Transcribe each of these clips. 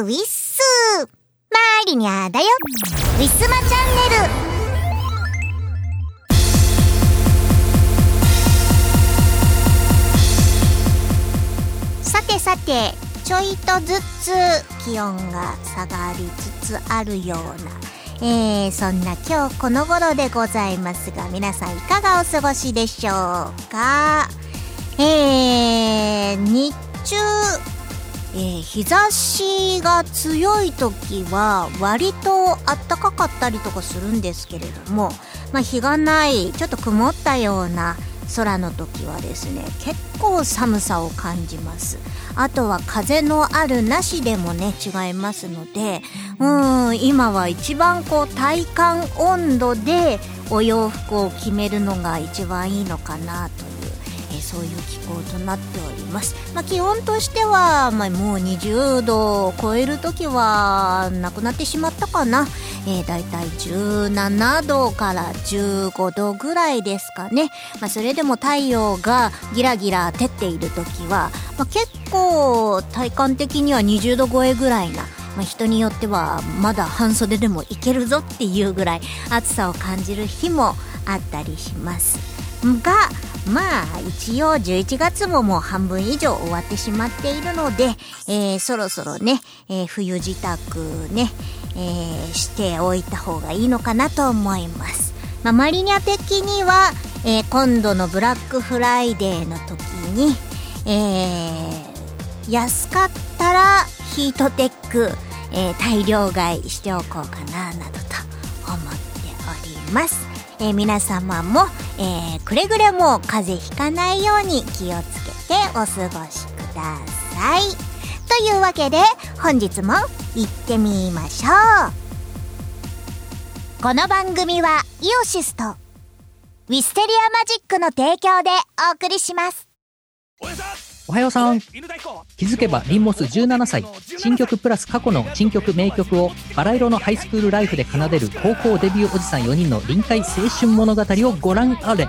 ウィッスマリニャだよ。ウィスマチャンネル。さてさてちょいとずつ気温が下がりつつあるような。えー、そんな今日この頃でございますが皆さんいかがお過ごしでしょうか？えー、日中、えー、日差しが強い時は割と暖かかったりとかするんですけれども、まあ、日がないちょっと曇ったような空の時はですね結構寒さを感じます。あとは風のあるなしでもね違いますのでうん今は一番こう体感温度でお洋服を決めるのが一番いいのかなとそういう気候となっております、まあ、気温としては、まあ、もう20度を超える時はなくなってしまったかな、えー、だいたい17度から15度ぐらいですかね、まあ、それでも太陽がギラギラ照っている時は、まあ、結構体感的には20度超えぐらいなまあ、人によってはまだ半袖でもいけるぞっていうぐらい暑さを感じる日もあったりしますがまあ一応11月ももう半分以上終わってしまっているので、えー、そろそろね、えー、冬支度ね、えー、しておいた方がいいのかなと思います。まあ、マリニャ的には、えー、今度のブラックフライデーの時に、えー、安かったらヒートテック、えー、大量買いしておこうかななどと思っております。えー、皆様も、えー、くれぐれも風邪ひかないように気をつけてお過ごしください。というわけで本日も行ってみましょう。この番組はイオシスとウィステリアマジックの提供でお送りします。おはようさん。気づけばリンモス17歳。新曲プラス過去の新曲名曲をバラ色のハイスクールライフで奏でる高校デビューおじさん4人の臨海青春物語をご覧あれ。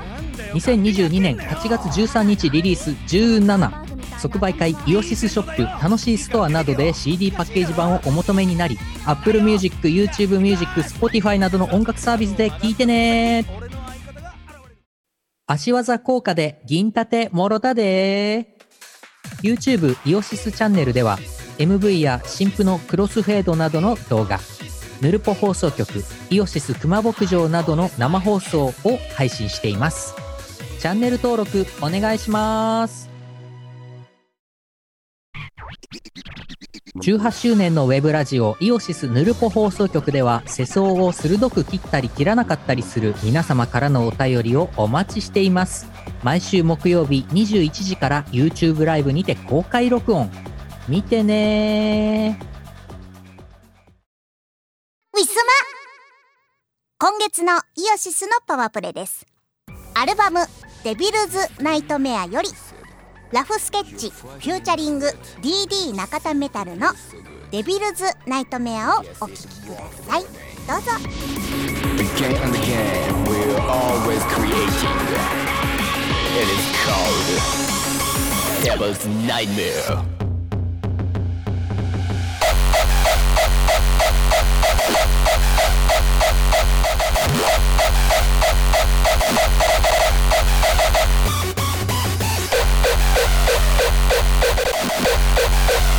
2022年8月13日リリース17即売会イオシスショップ楽しいストアなどで CD パッケージ版をお求めになり Apple Music、YouTube Music、Spotify などの音楽サービスで聴いてね。足技効果で銀盾もろたで YouTube イオシスチャンネルでは MV や新婦のクロスフェードなどの動画ヌルポ放送局イオシス熊牧場などの生放送を配信しています。チャンネル登録お願いします。18周年のウェブラジオイオシスヌルポ放送局では世相を鋭く切ったり切らなかったりする皆様からのお便りをお待ちしています。毎週木曜日21時から YouTube ライブにて公開録音。見てねウィスマ。今月のイオシスのパワープレです。アルバムデビルズナイトメアより。ラフスケッチフューチャリング DD 中田メタルのデビルズナイトメアをお聴きくださいどうぞ Again and again we're always creating It is called Devil's Nightmare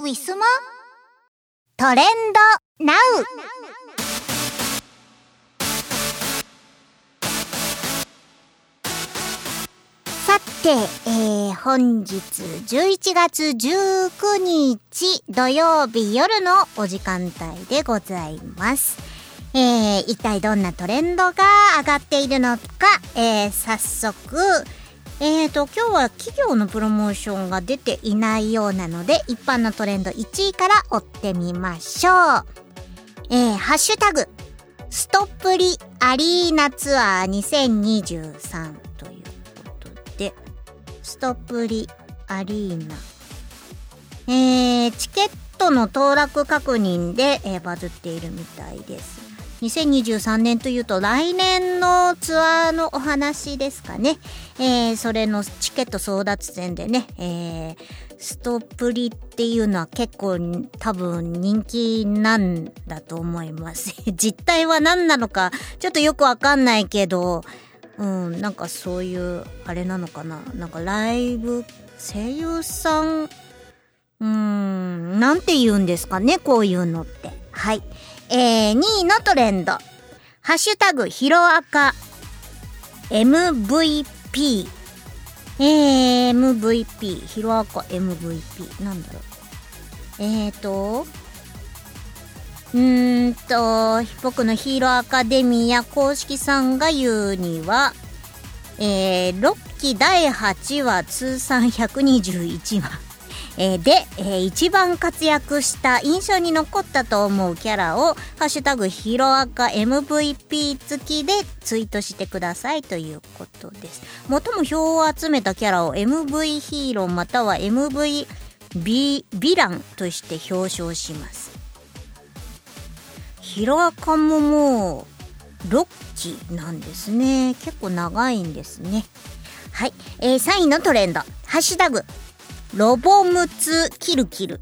ウィスマトレンド？ナウ。さて、えー、本日11月19日土曜日夜のお時間帯でございます。えー、一体どんなトレンドが上がっているのか、えー、早速、えーと、今日は企業のプロモーションが出ていないようなので、一般のトレンド1位から追ってみましょう。えー、ハッシュタグ、ストップリアリーナツアー2023ということでストップリアリーナ。えー、チケットの当落確認で、えー、バズっているみたいです。2023年というと来年のツアーのお話ですかね。えー、それのチケット争奪戦でね、えー、ストプリっていうのは結構多分人気なんだと思います。実態は何なのかちょっとよくわかんないけど、うん、なんかそういうあれなのかななんかライブ声優さんうーんなんて言うんですかねこういうのってはいえー、2位のトレンド。ハッシュタグヒロアカ MVP えー、MVP ヒロアカ MVP なんだろう。えーとうーんと、僕のヒーローアカデミア公式さんが言うには、えー、6期第8話通算121話。えー、で、えー、一番活躍した印象に残ったと思うキャラを、ハッシュタグヒロアカ MVP 付きでツイートしてくださいということです。最も票を集めたキャラを MV ヒーローまたは MV ヴィランとして表彰します。ヒロアカももう6期なんですね。結構長いんですね。はい。えー、3位のトレンド。ハッシュタグ。ロボムツキルキル。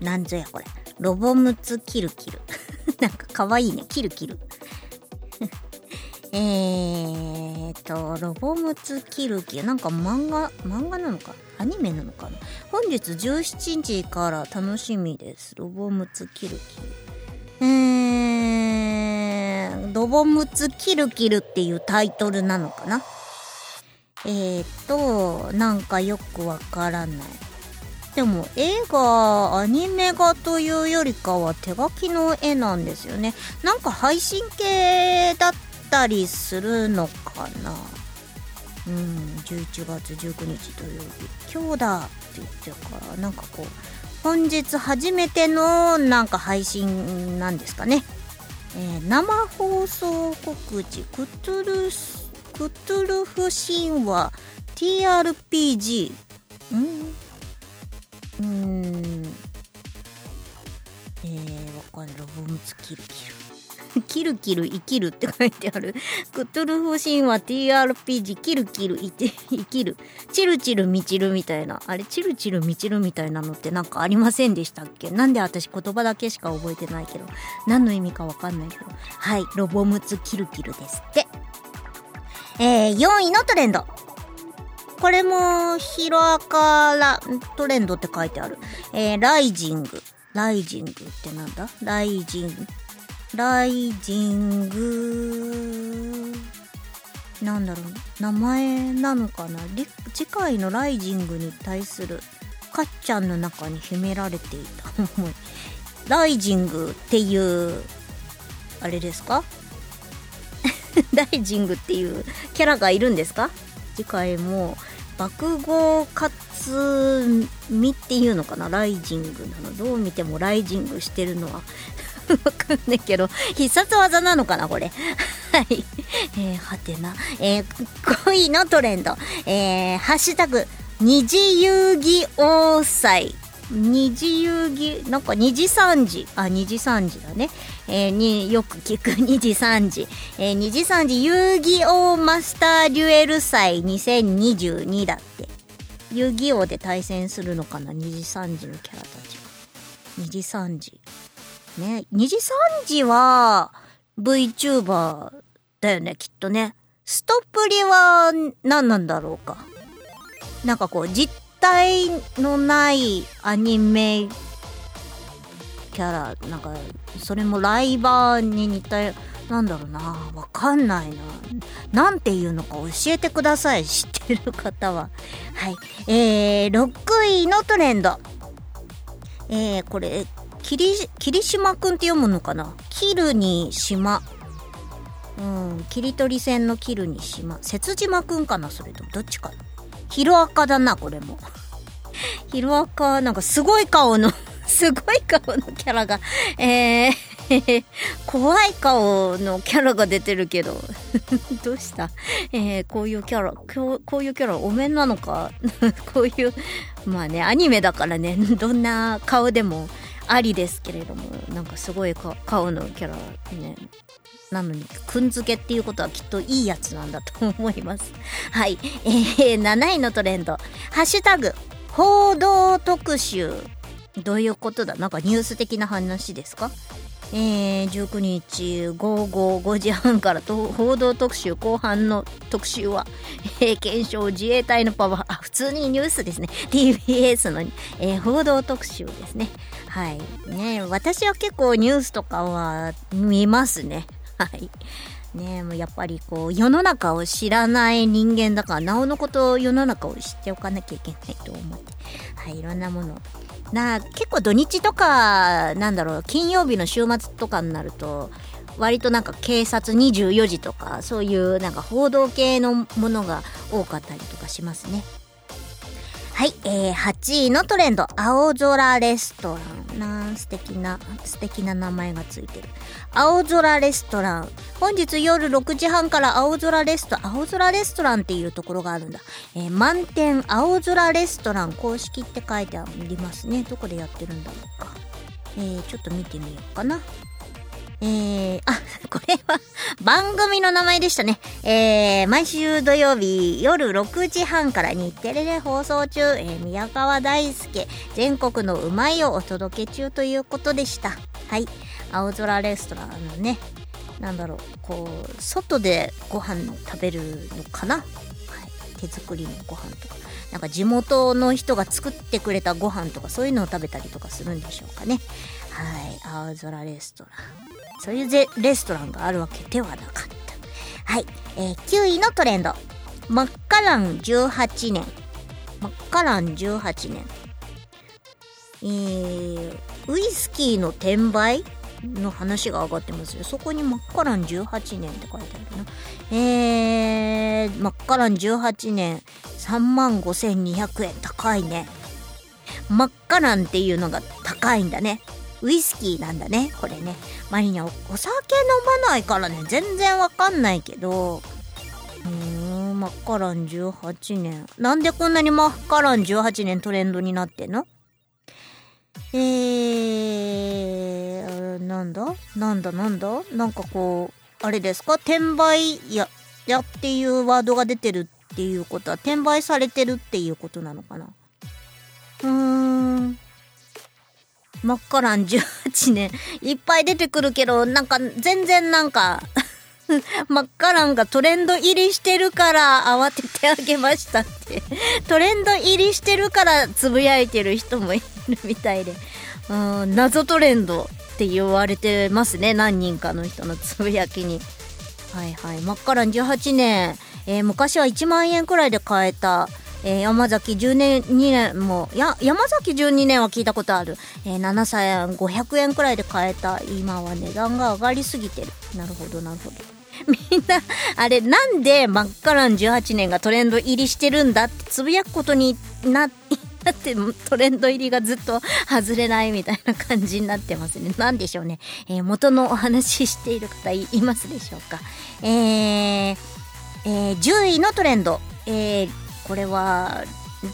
なんぞやこれ。ロボムツキルキル。なんかかわいいね。キルキル。えーと、ロボムツキルキル。なんか漫画、漫画なのか？アニメなのかな？本日17日から楽しみです。ロボムツキルキル。えー、ロボムツキルキルっていうタイトルなのかな？えーと、なんかよくわからない。でも映画、アニメ画というよりかは手書きの絵なんですよね。なんか配信系だったりするのかなうん11月19日土曜日今日だって言ってるからなんかこう本日初めてのなんか配信なんですかね、えー、生放送告知クトゥルスクトゥルフ神話 TRPG うんうんえー、わかんないロボムツキルキルキルキル生きるって書いてある。クトゥルフ神話 TRPG キルキル生きる。チルチルミチルみたいな。あれ、チルチルミチルみたいなのってなんかありませんでしたっけ？なんで私言葉だけしか覚えてないけど。何の意味かわかんないけど。はい、ロボムツキルキルですって。えー、4位のトレンド。これもヒロアカラトレンドって書いてある。えー、ライジング。ライジングってなんだ？ライジング。ライジングなんだろう名前なのかな？次回のライジングに対するかっちゃんの中に秘められていた思いライジングっていうあれですか？ライジングっていうキャラがいるんですか？次回も爆豪かつみっていうのかな？ライジングなの？どう見てもライジングしてるのは わかんないけど、必殺技なのかな、これ？はい。えー、はてな。えー、5位のトレンド。えー、ハッシュタグ、二次遊戯王祭。二次遊戯、なんか二次三次。あ、二次三次だね。えー、によく聞く 二次三次。えー、二次三次遊戯王マスターデュエル祭2022だって。遊戯王で対戦するのかな？二次三次のキャラたちが。二次三次。ね。2時3時は VTuber だよね、きっとね。ストップリは何なんだろうか。なんかこう、実体のないアニメキャラ、なんか、それもライバーに似たなんだろうなわかんないな。なんていうのか教えてください知ってる方は。はい。えー、6位のトレンド。えー、これ霧霧島くんって読むのかな？キルに島うん切り取り線のキルに島節島くんかなそれとも。どっちかな？ヒロアカだなこれも。ヒロアカなんかすごい顔の すごい顔のキャラがえー 怖い顔のキャラが出てるけど どうした？えー、こういうキャラこういうキャラお面なのか？こういうまあねアニメだからねどんな顔でもありですけれどもなんかすごい顔のキャラね。なのにくんづけっていうことはきっといいやつなんだと思います。はい。えー、7位のトレンド。ハッシュタグ報道特集。どういうことだ？なんかニュース的な話ですか？えー、19日午後5時半から報道特集後半の特集は、えー、検証自衛隊のパワーあ普通にニュースですね。TBS の、えー、報道特集ですね。はい。ね私は結構ニュースとかは見ますね。はい。ねもうやっぱりこう世の中を知らない人間だからなおのこと世の中を知っておかなきゃいけないと思って。はいいろんなもの。な結構土日とかなんだろう金曜日の週末とかになると割となんか警察24時とかそういうなんか報道系のものが多かったりとかしますね。はい、えー、8位のトレンド。青空レストラン。な素敵な素敵な名前がついてる。青空レストラン。本日夜6時半から青空レスト青空レストランっていうところがあるんだ、えー、満点青空レストラン。公式って書いてありますね。どこでやってるんだろうか。えー、ちょっと見てみようかな。えー、あ、これは番組の名前でしたね。えー、毎週土曜日夜6時半から日テレで放送中、えー、宮川大輔全国のうまいをお届け中ということでした。はい。青空レストランのね、なんだろう、こう、外でご飯食べるのかな？はい。手作りのご飯とか。なんか地元の人が作ってくれたご飯とかそういうのを食べたりとかするんでしょうかね。はい。青空レストラン。そういうぜレストランがあるわけではなかった。はい。えー、9位のトレンド。マッカラン18年。マッカラン18年。えー、ウイスキーの転売の話が上がってますよ。そこにマッカラン18年って書いてあるな。えー、マッカラン18年3万5200円。高いね。マッカランっていうのが高いんだね。ウイスキーなんだね、これね。マリニャお酒飲まないからね、全然わかんないけど、うーん、マッカラン18年。なんでこんなにマッカラン18年トレンドになってんの？えー、なんだ？なんだ？なんだ？なんかこう、あれですか？転売や、やっていうワードが出てるっていうことは、転売されてるっていうことなのかな？うーん。マッカラン18年いっぱい出てくるけど、なんか全然なんかマッカランがトレンド入りしてるから慌ててあげましたってトレンド入りしてるからつぶやいてる人もいるみたいで。うん、謎トレンドって言われてますね。何人かの人の つぶやきに。はいはい。マッカラン18年。えー、昔は1万円くらいで買えたえー、山崎10年2年もや山崎12年は聞いたことある、えー、7歳500円くらいで買えた今は値段が上がりすぎてるなるほどなるほど みんなあれなんでマッカラン18年がトレンド入りしてるんだってつぶやくことにな ってトレンド入りがずっと 外れないみたいな感じになってますね。なんでしょうね。えー、元のお話ししている方いますでしょうか。えー、えー、10位のトレンド。えー、これは、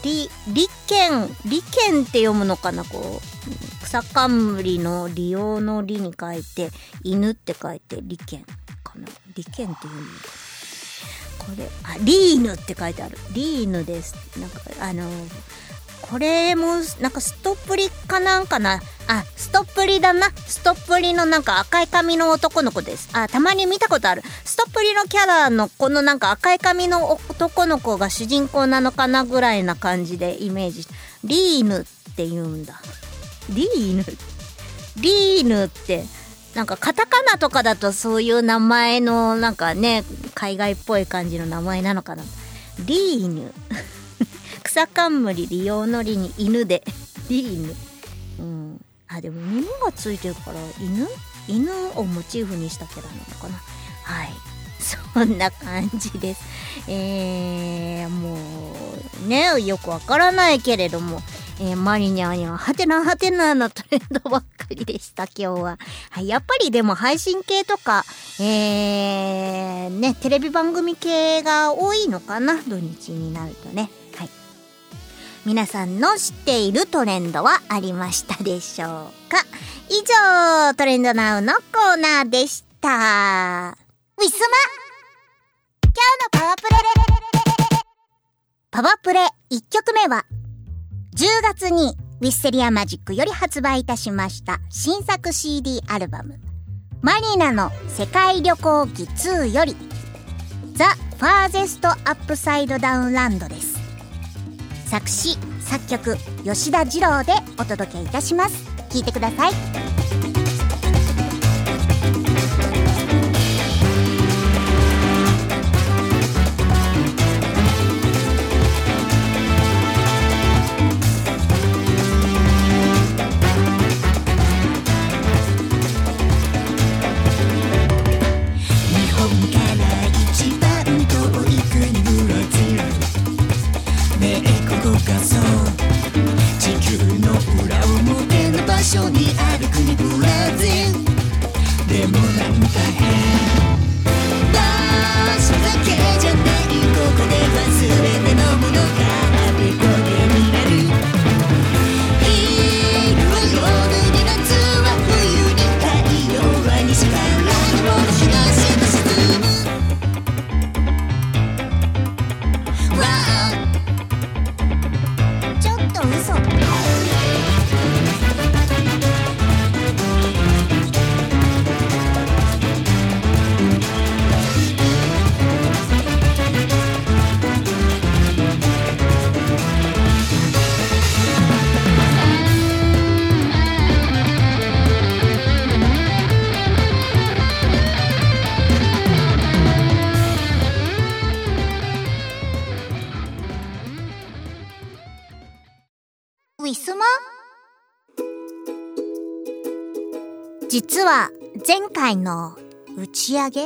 り、利権、利権って読むのかなこう、草冠の利用の利に書いて、犬って書いて、利権かな利権って読むのかなこれ、あ、リーヌって書いてある。リーヌです。なんか、あの、これも、なんかストップリかなんかな？あ、ストップリだな。ストップリのなんか赤い髪の男の子です。あ、たまに見たことある。ストップリのキャラのこのなんか赤い髪の男の子が主人公なのかなぐらいな感じでイメージリーヌって言うんだ。リーヌ？リーヌって、なんかカタカナとかだとそういう名前のなんかね海外っぽい感じの名前なのかなリーヌ草冠利用のりに犬で。リーヌうん。あでも耳がついてるから犬？犬をモチーフにしたキャラなのかな？はい。そんな感じです。えー、もうねよくわからないけれどもえー、マリニャーにはハテナハテナのトレンドばっかりでした今日は、はい、やっぱりでも配信系とかえー、ねテレビ番組系が多いのかな？土日になるとね。皆さんの知っているトレンドはありましたでしょうか？以上トレンドナウのコーナーでした。ウィスマ今日のパワープレ。パワープレ1曲目は10月に Wisteria Magic より発売いたしました新作 CD アルバム。マリナの世界旅行記2より The Farthest Upside Down Land です。作詞作曲吉田二郎でお届けいたします。聞いてください。上げ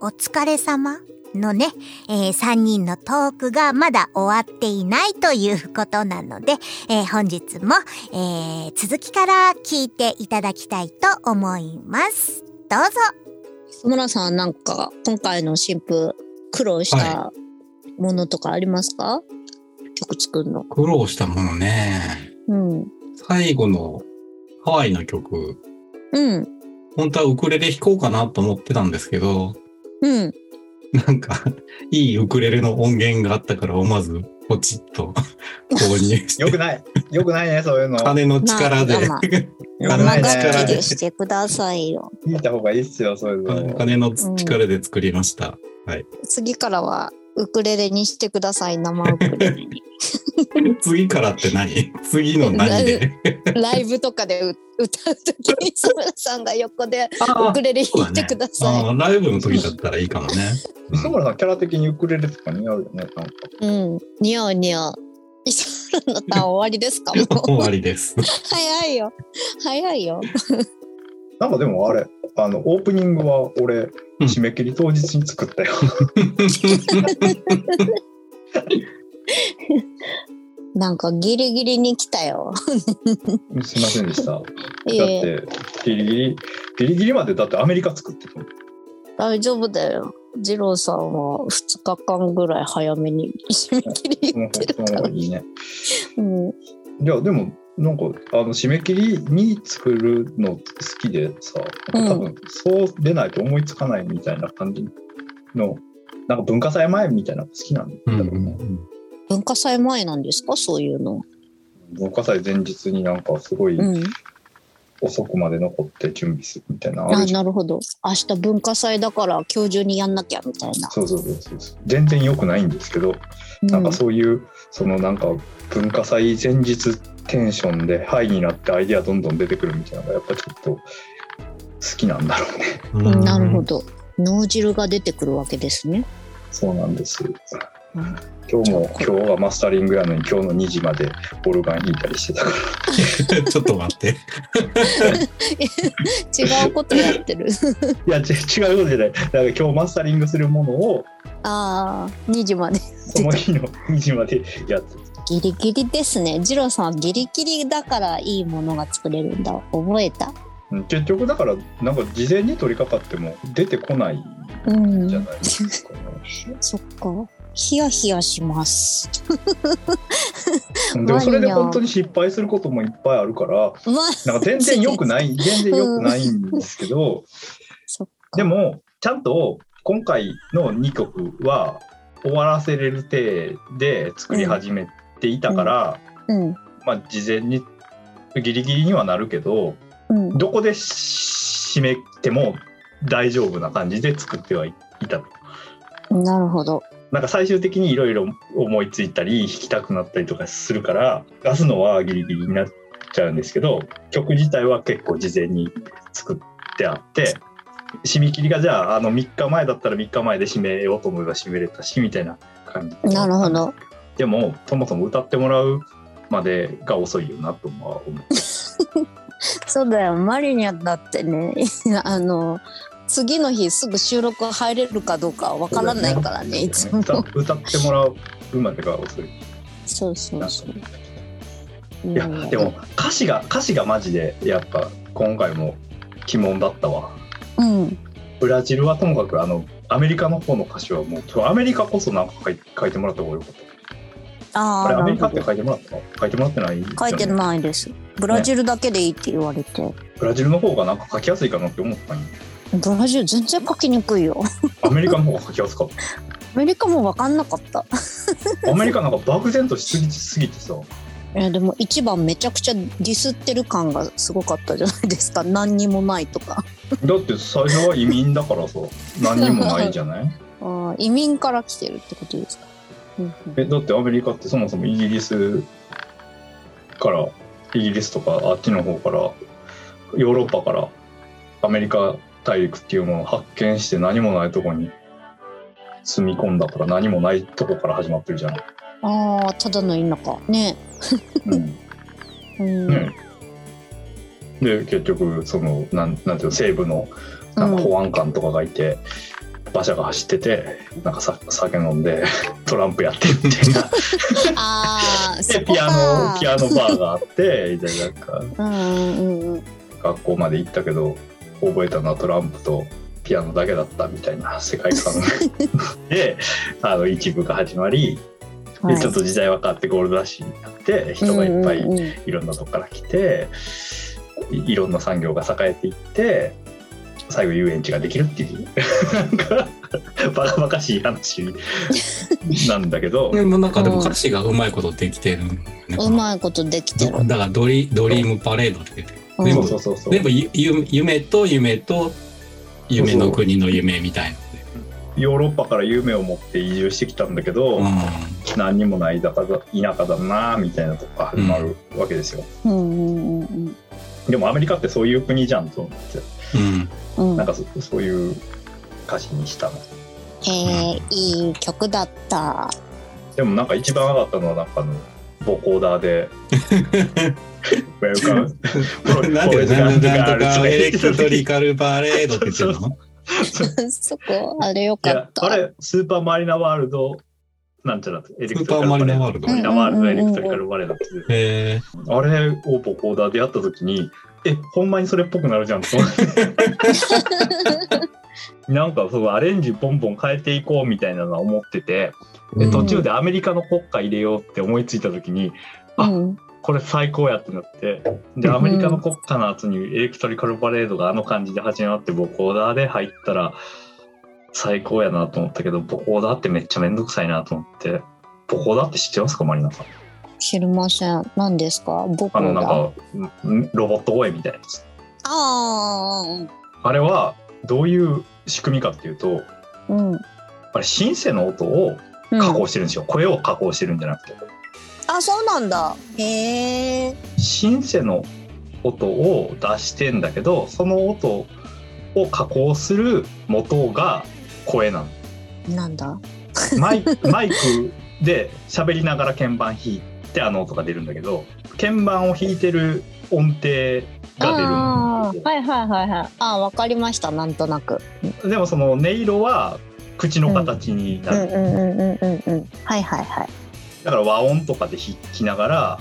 お疲れ様のね、えー、3人のトークがまだ終わっていないということなので、えー、本日も、えー、続きから聞いていただきたいと思います。どうぞ。磯村さんなんか今回の新婦苦労したものとかありますか、はい、曲作るの。苦労したものね。うん。最後のハワイの曲うん。本当はウクレレ弾こうかなと思ってたんですけど、うん。なんか、いいウクレレの音源があったから思わずポチッと 購入して。よくない。よくないね、そういうの。金の力で。金の力でしてくださいよ。聞いた方がいいっすよ、そういうの。金の力で作りました。うん、はい。次からはウクレレにしてください、生ウクレレに。次からって何？次の何で？ライブとかで歌うときに、磯村さんが横でウクレレ弾いてください。ね、ライブの時だったらいいかもね。磯村さん、キャラ的にウクレレとか似合うよね、なんか。うん、似合う似合う。磯村のターン終わりですかもう終わりです。早いよ。早いよ。なんかでもあれ、あの、オープニングは俺、締め切り当日に作ったよ。なんかギリギリに来たよ。すいませんでした。だって、ギリギリ、ギリギリまでだってアメリカ作ってた大丈夫だよ。二郎さんは2日間ぐらい早めに締め切り言ってるから。いいね。うん。いや、でも、なんか、あの、締め切りに作るの好きでさ、多分、そう出ないと思いつかないみたいな感じの、なんか文化祭前みたいなの好きなんだろうね。うんうん。文化祭前なんですか？そういうの。文化祭前日になんかすごい、遅くまで残って準備するみたいなあなるほど。明日文化祭だから今日中にやんなきゃみたいな。そうそうそうそう。全然良くないんですけど、うん、なんかそういうそのなんか文化祭前日テンションでハイになってアイディアどんどん出てくるみたいなのがやっぱちょっときなんだろうね。うんなるほ。ど。脳汁が出てくるわけですね。そうなんです。うん今日も今日はマスタリングやのに今日の2時までオルガン弾いたりしてたから。ちょっと待って。違うことやってる。いやち違うことじゃない。だから今日マスタリングするものをああ、2時まで。その日の2時までやってた。ギリギリですね。二郎さんはギリギリだからいいものが作れるんだ。覚えた？うん結局だからなんか事前に取り掛かっても出てこないうんんじゃないですか、ね そっか。ヒヤヒヤします。でもそれで本当に失敗することもいっぱいあるからまあ、なんか全然良くない全然良くないんですけど。でもちゃんと今回の2曲は終わらせれる体で作り始めていたから、うん。まあ事前にギリギリにはなるけどうん。どこで締めても大丈夫な感じで作ってはいたなるほど。なんか最終的にいろいろ思いついたり弾きたくなったりとかするから出すのはギリギリになっちゃうんですけど曲自体は結構事前に作ってあって締め切りがじゃああの3日前だったら3日前で締めようと思えば締めれたしみたいな感じなるほど。でもそもそも歌ってもらうまでが遅いよなとは思う そうだよ。マリニャだってね、あの、次の日すぐ収録入れるかどうかわからないからね、いつも。歌歌ってもらうまでが遅いそうそうそう。いやでも歌詞が歌詞がマジでやっぱ今回も鬼門だったわうん。ブラジルはともかくあのアメリカの方の歌詞はもうアメリカこそなんか書いてもらった方がよかったああ、あれアメリカって書いてもらったの書いてもらってないど書いていないです。ブラジルだけでいいって言われて。ブラジルの方がなんか書きやすいかなって思ったんよブラジル全然書きにくいよ。アメリカの方が書きやすかっアメリカも分かんなかった。たアメリカなんか漠然としすぎすぎてさえでも一番めちゃくちゃディスってる感がすごかったじゃないですか。何にもないとか。だって最初は移民だからさ何にもないじゃない？あー移民から来てるってことですか？えだってアメリカってそもそもイギリスからイギリスとかあっちの方からヨーロッパからアメリカ大陸っていうものを発見して何もないとこに住み込んだから何もないとこから始まってるじゃん。ああ、ただの田舎。ね。うん うん。ねで結局そのなんなんていうの西部のなんか保安官とかがいて、馬車が走っててなんかさ酒飲んで トランプやってみたいな あでこピアノか。ピアノバーがあってみたいななんか。学校まで行ったけど覚えたのはトランプとピアノだけだったみたいな世界観 であの一部が始まりでちょっと時代は変わってゴールドラッシュになって人がいっぱいいろんなとこから来ていいろんな産業が栄えていって最後遊園地ができるっていう。なんかバカバカしい話。なんだけど。でもなんかでも歌詞がうまいことできてるね。うまいことできてる。だからドリドリームパレードって言ってうん全部そうそうそう。そう全部夢と夢と夢の国の夢みたいな。ヨーロッパから夢を持って移住してきたんだけど、ので。何にもない田舎だ田舎だなみたいなとこ始まるわけですよ、うんうんうん。でもアメリカってそういう国じゃんと思ってうん。なんかそそういう歌詞にしたの。えー、いい曲だった。でもなんか一番上がったのはなんかあのボコーダーで「ウェルカム」なんでなんでなんとかエレクトリいカルパレードって言ってるの？そこ、あれよかやった。あれスーパーマリナワールドなんちゃらエレクトリカルスーパーマリナワールド。マリナワールドエレクトリカルパレードってへえあれをボコーダーでやった時にえほんまにそれっぽくなるじゃん。と なんかそうアレンジポンポン変えていこうみたいなのは思ってて。で途中でアメリカの国歌入れようって思いついた時にあうん。これ最高やってなってでアメリカの国歌の後にエレクトリカルパレードがあの感じで始まってボコーダーで入ったら最高やなと思ったけどボコーダーってめっちゃめんどくさいなと思ってボコーダーって知ってますかマリナさん？知りません。何ですか？僕あのなんが。かんロボット声みたいなやつああれはどういう仕組みかっていうとあ、うん。あれシンセの音をうん加工してるんですよ、声を加工してるんじゃなくてあ、そうなんだ。へえ。シンセの音を出してんだけどその音を加工する元が声なの。なんだ？マイマイクで喋りながら鍵盤弾いてあの音が出るんだけど鍵盤を弾いてる音程が出るはいはいはいはい。あーわかりましたなんとなく。でもその音色は口の形になる、うんうんうんうんうんうん。はいはいはい。だから和音とかで弾きながら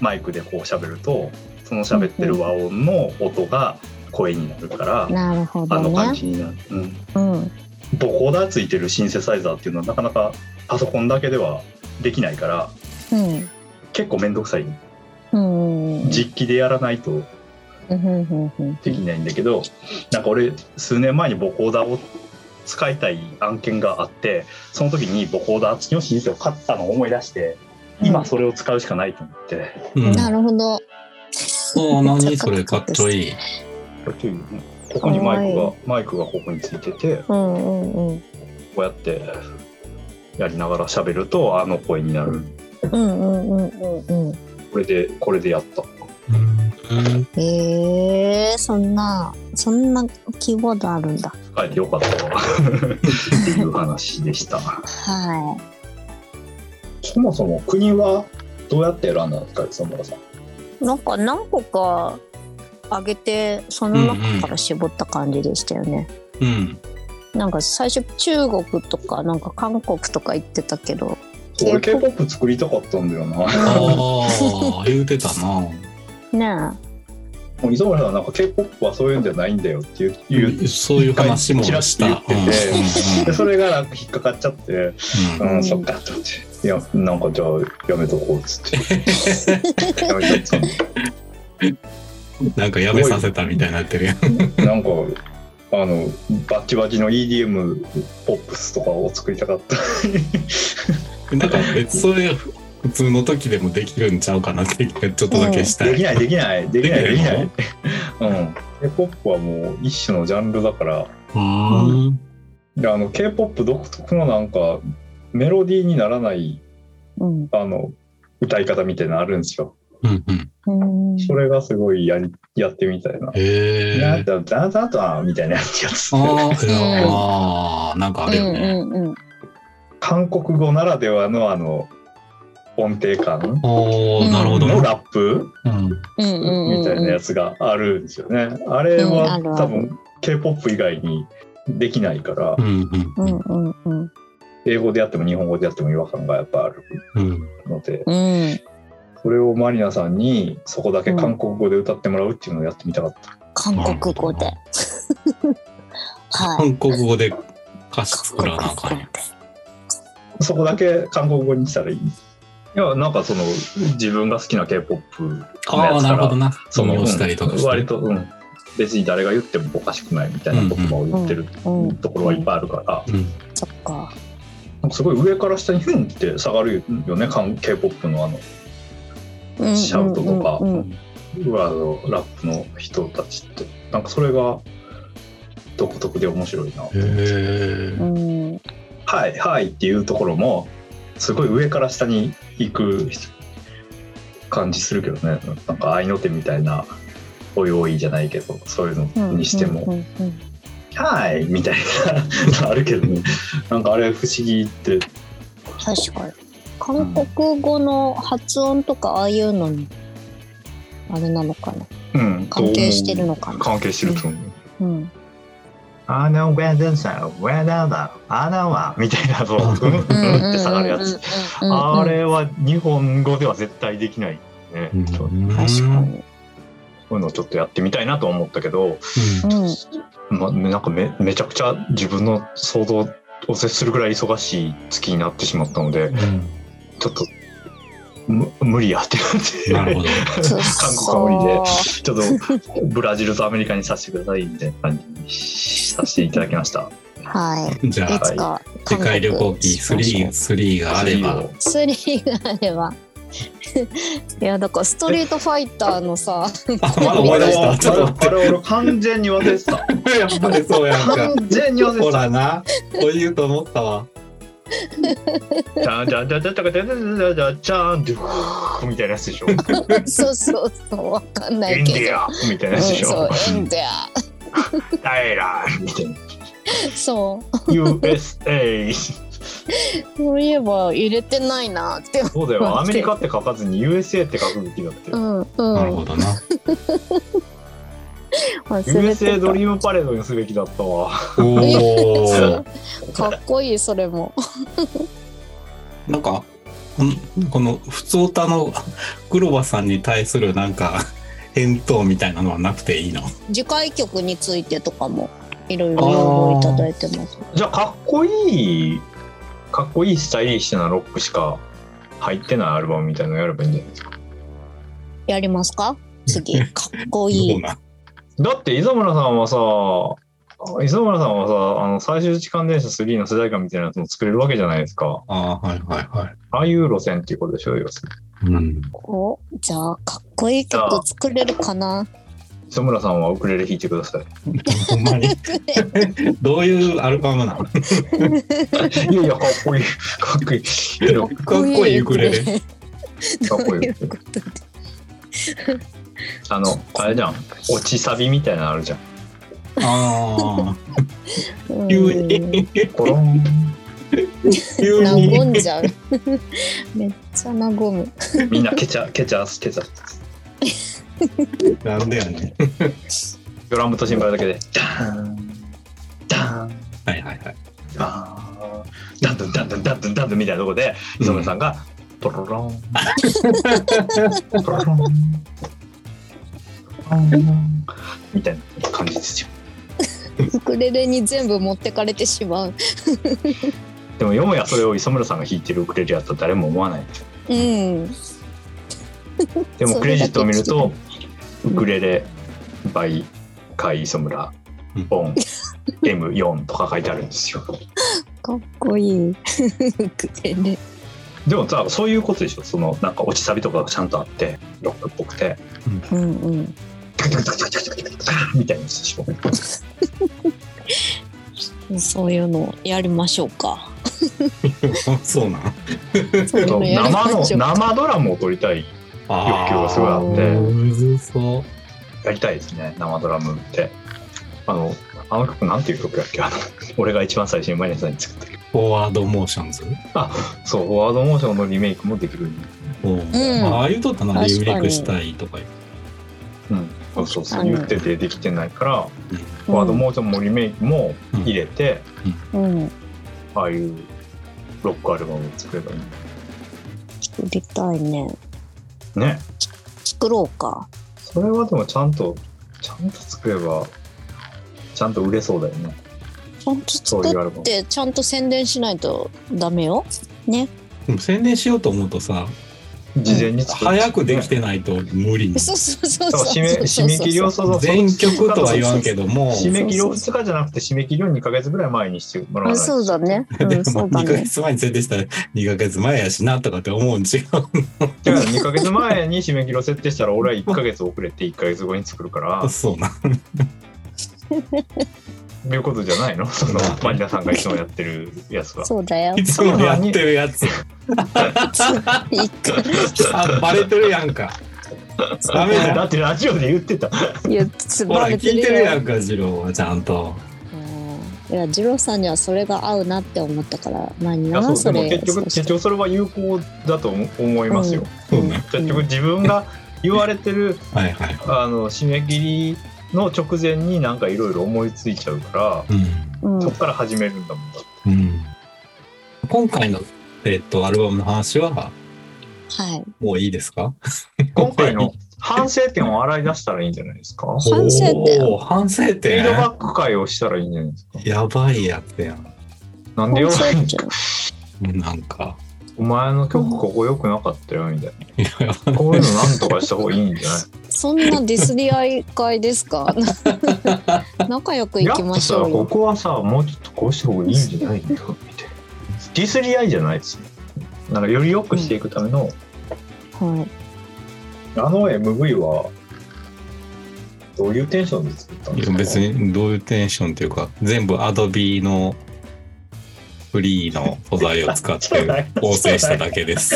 マイクでこう喋るとその喋ってる和音の音が声になるから、なるほあのどね感じになる、うん、うん。ボコーダーついてるシンセサイザーっていうのはなかなかパソコンだけではできないからうん。結構面倒くさい。うんうん実機でやらないとできないんだけどなんか俺数年前にボコーダーを使いたい案件があってその時にボコーダー付きのシンセを買ったのを思い出して今それを使うしかないと思って、うん。なるほど。お何それかっちょい。い。ここにマイクがマイクがここについててうんうんうん。こうやってやりながら喋るとあの声になるうんうんうんうんうん。これでこれでやった。うん。へえそんなそんなキーボードあるんだ。使えてよかった。わっていう話でした。はそもそも国はどうやって選んだんですか磯村さん？いなんか何個か上げてその中から絞った感じでしたよね、うん。なんか最初中国とかなんか韓国とか言ってたけど俺 K-POP 作りたかったんだよな。ああ、言うてたな。ねもう磯村さんはなんか K-POP はそういうんじゃないんだよっていういうそういう話もした。て言って。てでそれがなんか引っかかっちゃって。ううん。ん、うんそっかと思って。いやなんかじゃあやめとこうっつって。やめちゃったうんなんかやめさせたみたいになってるやん。なんかあのバッチバチの EDM ポップスとかを作りたかったなんか別それ普通の時でもできるんちゃうかなってちょっとだけしたい。できないできないできないできないでうん K-POP はもう一種のジャンルだからうん。であの K-POP 独特のなんかメロディーにならないうんあの歌い方みたいなのあるんですようんうん。うんそれがすごいやりやってみたいなへえ。なんだだだだみたいなやつああー、なんかあるよね。うんうんうん韓国語ならではのあの音程感おお、なるほどね。のラップ？みたいなやつがあるんですよね。あれうんは多分 K-POP 以外にできないから英語でやっても日本語でやっても違和感がやっぱあるうん。ので、うんそれをマリナさんにそこだけ韓国語で歌ってもらうっていうのをやってみたかった。韓国語ではい韓国語で歌詞作らなあかんやん。そこだけ韓国語にしたらいい。いや、なんかその自分が好きな K-POP のああ、やつから、なるほどな。その、したりとか割と、うん、別に誰が言ってもおかしくないみたいな言葉を言ってるところはいっぱいあるから、うん。そっかなんかすごい上から下にフンって下がるよね、韓 K-POP のあの、シャウトとかラップの人たちって、なんかそれが独特で面白いな。へえう。んはい、はいっていうところも、すごい上から下に行く感じするけどね、なんか合いの手みたいな、おいおいじゃないけど、そういうのにしても、うんうんうんはいみたいなのあるけどね、なんかあれ不思議って、確かに。韓国語の発音とかああいうのにあれなのかな。うん、関係してるのかな。関係してると思う。うんあの、ウェデンさん、ウェデンだ、あなは、みたいな、そう、うん、うん。って下がるやつ。あれは日本語では絶対できないね。うん。確かにそういうのをちょっとやってみたいなと思ったけど、うん。ま、なん。かめめちゃくちゃ自分の想像を接するぐらい忙しい月になってしまったので、うん。ちょっとむ無理やってなって。韓国は無理で、ちょっとブラジルとアメリカにさせてくださいみたいな感じにさせていただきました。はい じゃあ、いつか世界旅行記3、3があれば。スリーがあれば いやだからストリートファイターのさあ、れ俺完全に忘れてた。やっぱりそうやんか。完全に忘れほてた。らな。こう言うと思ったわ。じゃんじゃんじゃんじゃんじゃんじゃんじゃんじゃんじゃんってみたいなやつでしょ。そうそうそうわかんなエンデいけどィアみたいなうんやつでしょ。そうエンデア平みたいな。そう。USA。そういえば入れてないなって。そうだよ。アメリカって書かずに USA って書くべきだってう。んうん。なるほどな。USA てドリームパレードにすべきだったわ。お。かっこいいそれも。なんか、このこの普通歌の黒羽さんに対するなんか返答みたいなのはなくていいの？次回曲についてとかもいろいろ要望いただいてます。じゃあかっこいい、かっこいいスタイリッシュなロックしか入ってないアルバムみたいなのやればいいんじゃないですか？やりますか？次。かっこいい。だって磯村さんはさ、磯村さんはさ、あの最終時間電車3の世代間みたいなやつも作れるわけじゃないですか。ああ、はいはいはい。ああいう路線っていうことでしょ、要するにうん。おじゃあ、かっこいい曲作れるかな？磯村さんはウクレレ弾いてください。ほんまにどういうアルバムなの？か いやいや、かっこいい。かっこいい。っこいいウクレレ。かっこいいあの、あれじゃん。落ちサビみたいなのあるじゃん。ああ。うん急に。コロン。急和んに。じゃう。めっちゃ和む。みんなケチャ、ケチャス、ケチャス。なんでやねん。ドラムとシンバルだけで、ダーン、ダーン、はいはいはい。ダーン、ダンドンダンドンダンドンダンドンみたいなとこで、磯村さんが、トロロン、トロロン、みたいな感じですよ。ウクレレに全部持ってかれてしまう。でも、よもやそれを磯村さんが弾いてるウクレレやったら誰も思わない。うん。でも、そクレジットを見るとウクレレ、バイ、カイ、磯村、オン、M4 とか書いてあるんですよ。かっこいい。ウクレレ。でもさ、そういうことでしょ？その、なんか落ちサビとかがちゃんとあって、ロックっぽくて、うんうん。みたいなやつでしょ？そういうのやりましょうか。そうなん。生の。生ドラムを撮りたいあ欲求がすごいあってむずそう。やりたいですね生ドラムってあのあの曲なんていう曲やっけ？あの俺が一番最初にマリナさんに作った曲フォワードモーションズ？そう Forward Motion のリメイクもできるおううんああいうとったな、リメイクしたいとか言う。うんそうそう言っててできてないから、うんフォワードモーションもリメイクも入れて、うん。ああいうロックアルバムを作ればいい作りたいね。ね作ろうか。それはでもちゃんとちゃんと作ればちゃんと売れそうだよねちゃんと作って、ちゃんと宣伝しないとダメよ。ね。でも宣伝しようと思うとさ、事前に作る早くできてないと無理。そうそうそうそう。締め締め切りをそうそう全曲とは言わんけども、締め切りを2日じゃなくて締め切りを2ヶ月ぐらい前にしてもらわあないとそうだね。うでん、そも2ヶうだね。月前に設定したら2ヶ月前やしなとかって思うん違う。だから2ヶ月前に締め切りを設定したら俺は1ヶ月遅れて1ヶ月後に作るから そうな。いうことじゃないの？そのマリナさんがいつもやってるやつは。そうだよい。つもやってるやつ。あ、バレてるやんか。ダメだ。だってラジオで言ってた。いや、つほら、聞いてるよ。てるやんか、次郎はちゃんと。うんいや、二郎さんにはそれが合うなって思ったから、まあ、いやな、それ。結局結局それは有効だと思思いますよ。そうね。結局自分が言われてるはいはい。あの締め切りの直前になんかいろいろ思いついちゃうかうん。うんらそこから始めるんだもんだって。うん。今回の、えっと、アルバムの話は、はい。もういいですか？今回の 反省点を洗い出したらいいんじゃないですか？反省点反省フィ点ードバック会をしたらいいんじゃないですか？やばいやつやん。なんでよ反省点 なんか。お前の曲ここ良くなかったよみたいいやな。こういうのなんとかした方がいいんじゃない？そんなディスり合い会ですか？仲良くいきましょうやっぱさこよ。こはさもうちょっとこうした方がいいんじゃないのみたいな。ディスり合いじゃないですよなんかより良くしていくための、はい。あの MV はどういうテンションで作ったんですか？いや別にどういうテンションっていうか、全部アドビのフリーの素材を使って構成しただけです。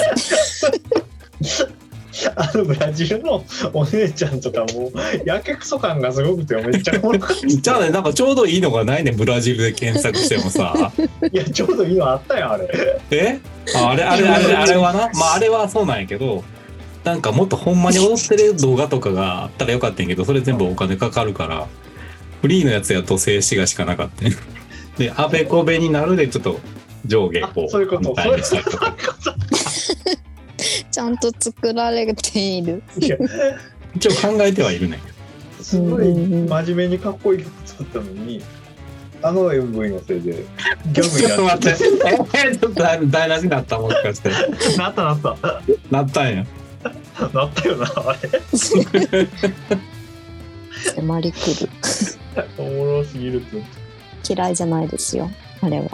あのブラジルのお姉ちゃんとかもやけくそ感がすごくてめっちゃおもろかったじゃあね、なんかちょうどいいのがないね、ブラジルで検索してもさ。いやちょうどいいのあったよあれえ？ああれ、あれ、あれ、あれはな？まあ、あれはそうなんやけど、なんかもっとほんまに踊ってる動画とかがあったらよかったんやけど、それ全部お金かかるから、フリーのやつやと静止画しかなかったんやで、あべこべになるでちょっと上下こう。あそういうことみたいにしたりとか。ちゃんと作られている。いや一応考えてはいるね。すごい真面目にかっこいい曲作ったのにあの MV のせいでギャグちょっとになっ待って。えちょっと台無しになったもしかして。なったなったなったんや。なったよなあれ 迫り来る。おもろすぎるって嫌いじゃないですよ。あれは。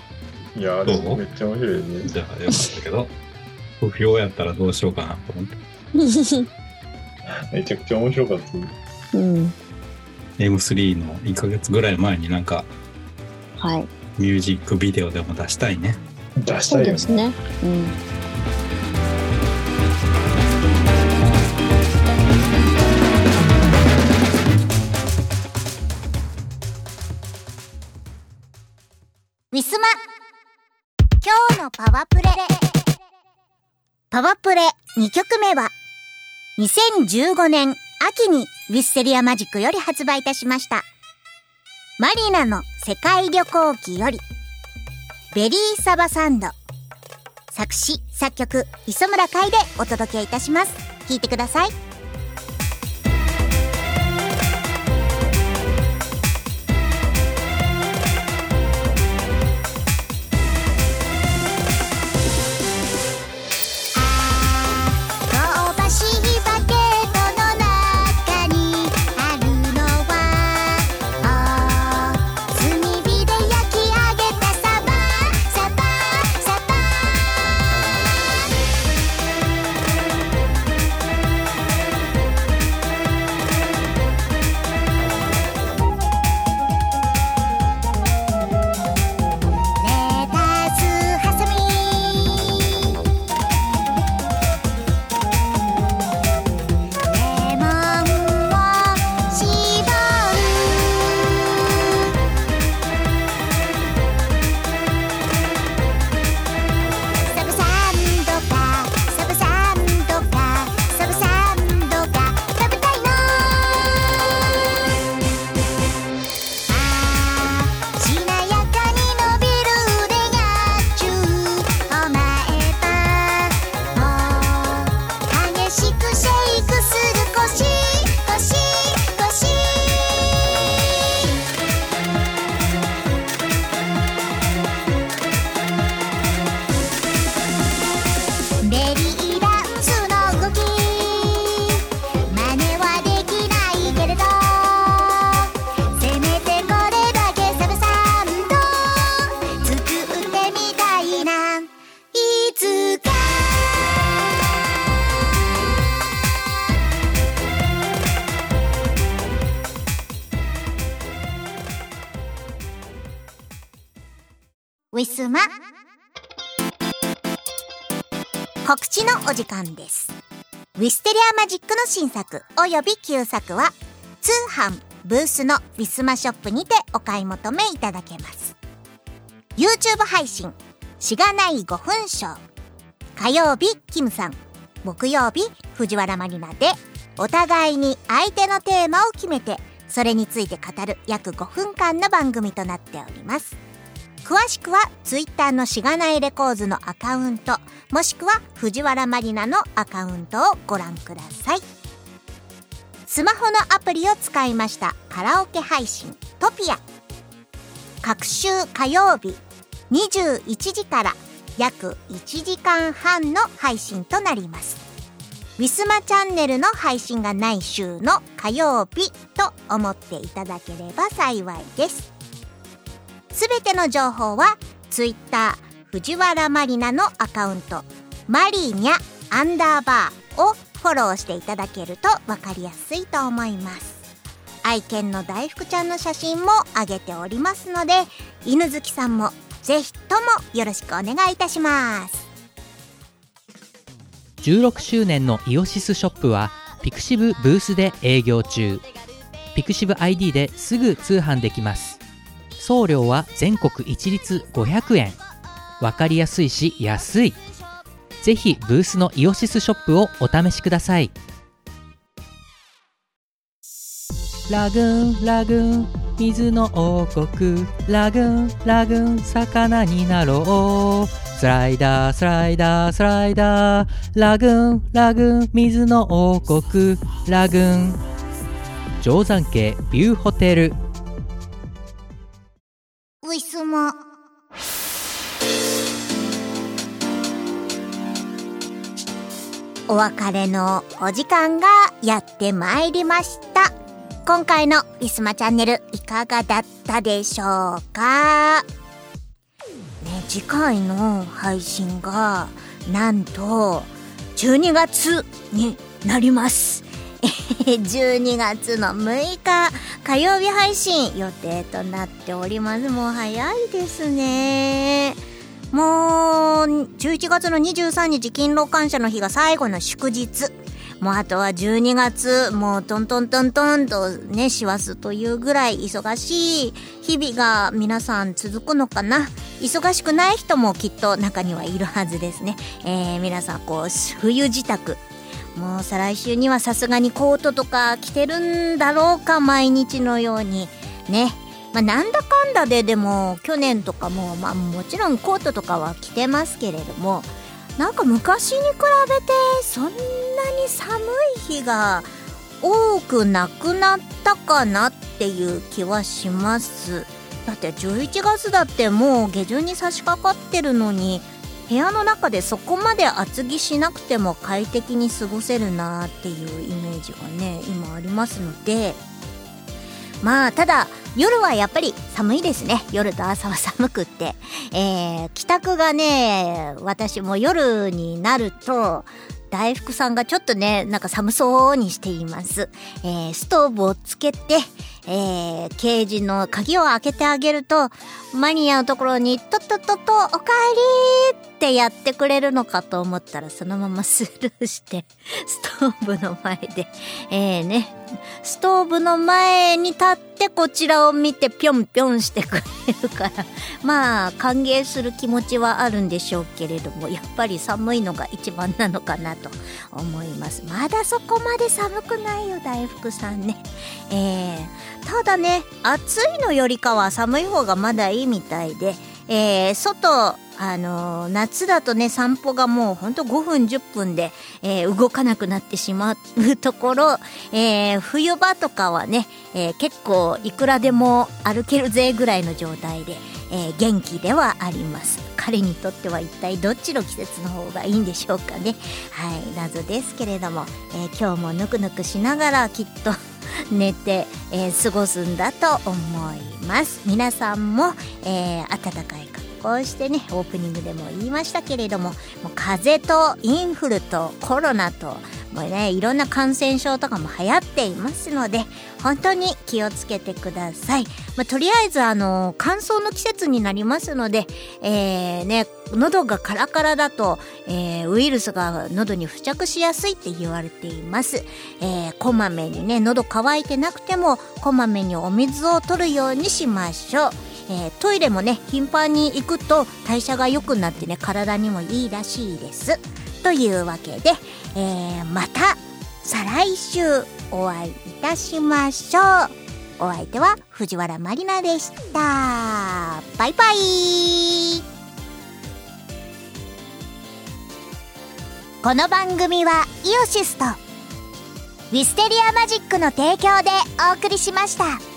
いやあれどうめっちゃ面白いねじゃあよかったけど。不評やったらどうしようかなと思って。めちゃくちゃ面白かったうん。M3 の1ヶ月ぐらい前になんかはい。ミュージックビデオでも出したいね。出したいよねですね。うん。ウィスマ。今日のパワプレ。パワプレ。2曲目は2015年秋にウィステリアマジックより発売いたしました。マリナの世界旅行記よりベリーサバサンド。作詞作曲磯村海でお届けいたします。聴いてください。時間です。ウィステリアマジックの新作および旧作は通販ブースのウィスマショップにてお買い求めいただけます。YouTube 配信しがない5分ショー火曜日キムさん。木曜日藤原マリナで。お互いに相手のテーマを決めてそれについて語る約5分間の番組となっております。詳しくは Twitter のしがないレコーズのアカウントもしくは藤原マリナのアカウントをご覧ください。スマホのアプリを使いましたカラオケ配信トピア。各週火曜日21時から約1時間半の配信となります。ウィスマチャンネルの配信がない週の火曜日と思っていただければ幸いです。すべての情報は Twitter 藤原マリナのアカウント。マリニャアンダーバーをフォローしていただけると分かりやすいと思います。愛犬の大福ちゃんの写真も上げておりますので犬好きさんもぜひともよろしくお願いいたします。16周年のイオシスショップはピクシブブースで営業中。ピクシブ ID ですぐ通販できます。送料は全国一律500円。わかりやすいし安い。ぜひブースのイオシスショップをお試しください。ラグーンラグーン水の王国。ラグーンラグーン魚になろう。スライダースライダースライダー。ラグーンラグーン水の王国。ラグーン。定山渓ビューホテル。ウィスマお別れのお時間がやってまいりました。今回のウィスマチャンネルいかがだったでしょうか？ね次回の配信がなんと12月になります。12月の6日火曜日配信予定となっております。もう早いですね。もう11月の23日勤労感謝の日が最後の祝日。もうあとは12月もうトントントントンとね師走というぐらい忙しい日々が皆さん続くのかな。忙しくない人もきっと中にはいるはずですね、えー、皆さんこう冬支度もう再来週にはさすがにコートとか着てるんだろうか毎日のようにね。まあ、なんだかんだででも去年とかも、まあ、もちろんコートとかは着てますけれどもなんか昔に比べてそんなに寒い日が多くなくなったかなっていう気はします。だって11月だってもう下旬に差し掛かってるのに部屋の中でそこまで厚着しなくても快適に過ごせるなっていうイメージがね今ありますので。まあただ夜はやっぱり寒いですね。夜と朝は寒くって、えー、帰宅がね私も夜になると大福さんがちょっとねなんか寒そうにしています、えー、ストーブをつけてえー、ケージの鍵を開けてあげると、マニアのところに、とっとっとっと、おかえりってやってくれるのかと思ったら、そのままスルーして、ストーブの前で、えー、ね、ストーブの前に立ってこちらを見てぴょんぴょんしてくれるから、まあ、歓迎する気持ちはあるんでしょうけれども、やっぱり寒いのが一番なのかなと思います。まだそこまで寒くないよ、大福さんね。えーただね暑いのよりかは寒い方がまだいいみたいで、えー、外あのー、夏だとね散歩がもうほんと5分10分で、えー、動かなくなってしまうところ、えー、冬場とかはね、え結構いくらでも歩けるぜぐらいの状態で、え元気ではあります。彼にとっては一体どっちの季節の方がいいんでしょうかね。はい謎ですけれども、え今日もぬくぬくしながらきっと 寝て、えー、過ごすんだと思います。皆さんも、えー、暖かい格好をしてねオープニングでも言いましたけれどももう風邪とインフルとコロナともうねいろんな感染症とかも流行っていますので本当に気をつけてください、まあ、とりあえずあの乾燥の季節になりますので、えー、ね喉がカラカラだと、えー、ウイルスが喉に付着しやすいって言われています、えー、こまめにね喉乾いてなくてもこまめにお水を取るようにしましょう。えー、トイレもね頻繁に行くと代謝が良くなってね体にもいいらしいです。というわけで、えー、また再来週お会いいたしましょう。お相手は藤原まりなでした。バイバイ。この番組はイオシスとウィステリアマジックの提供でお送りしました。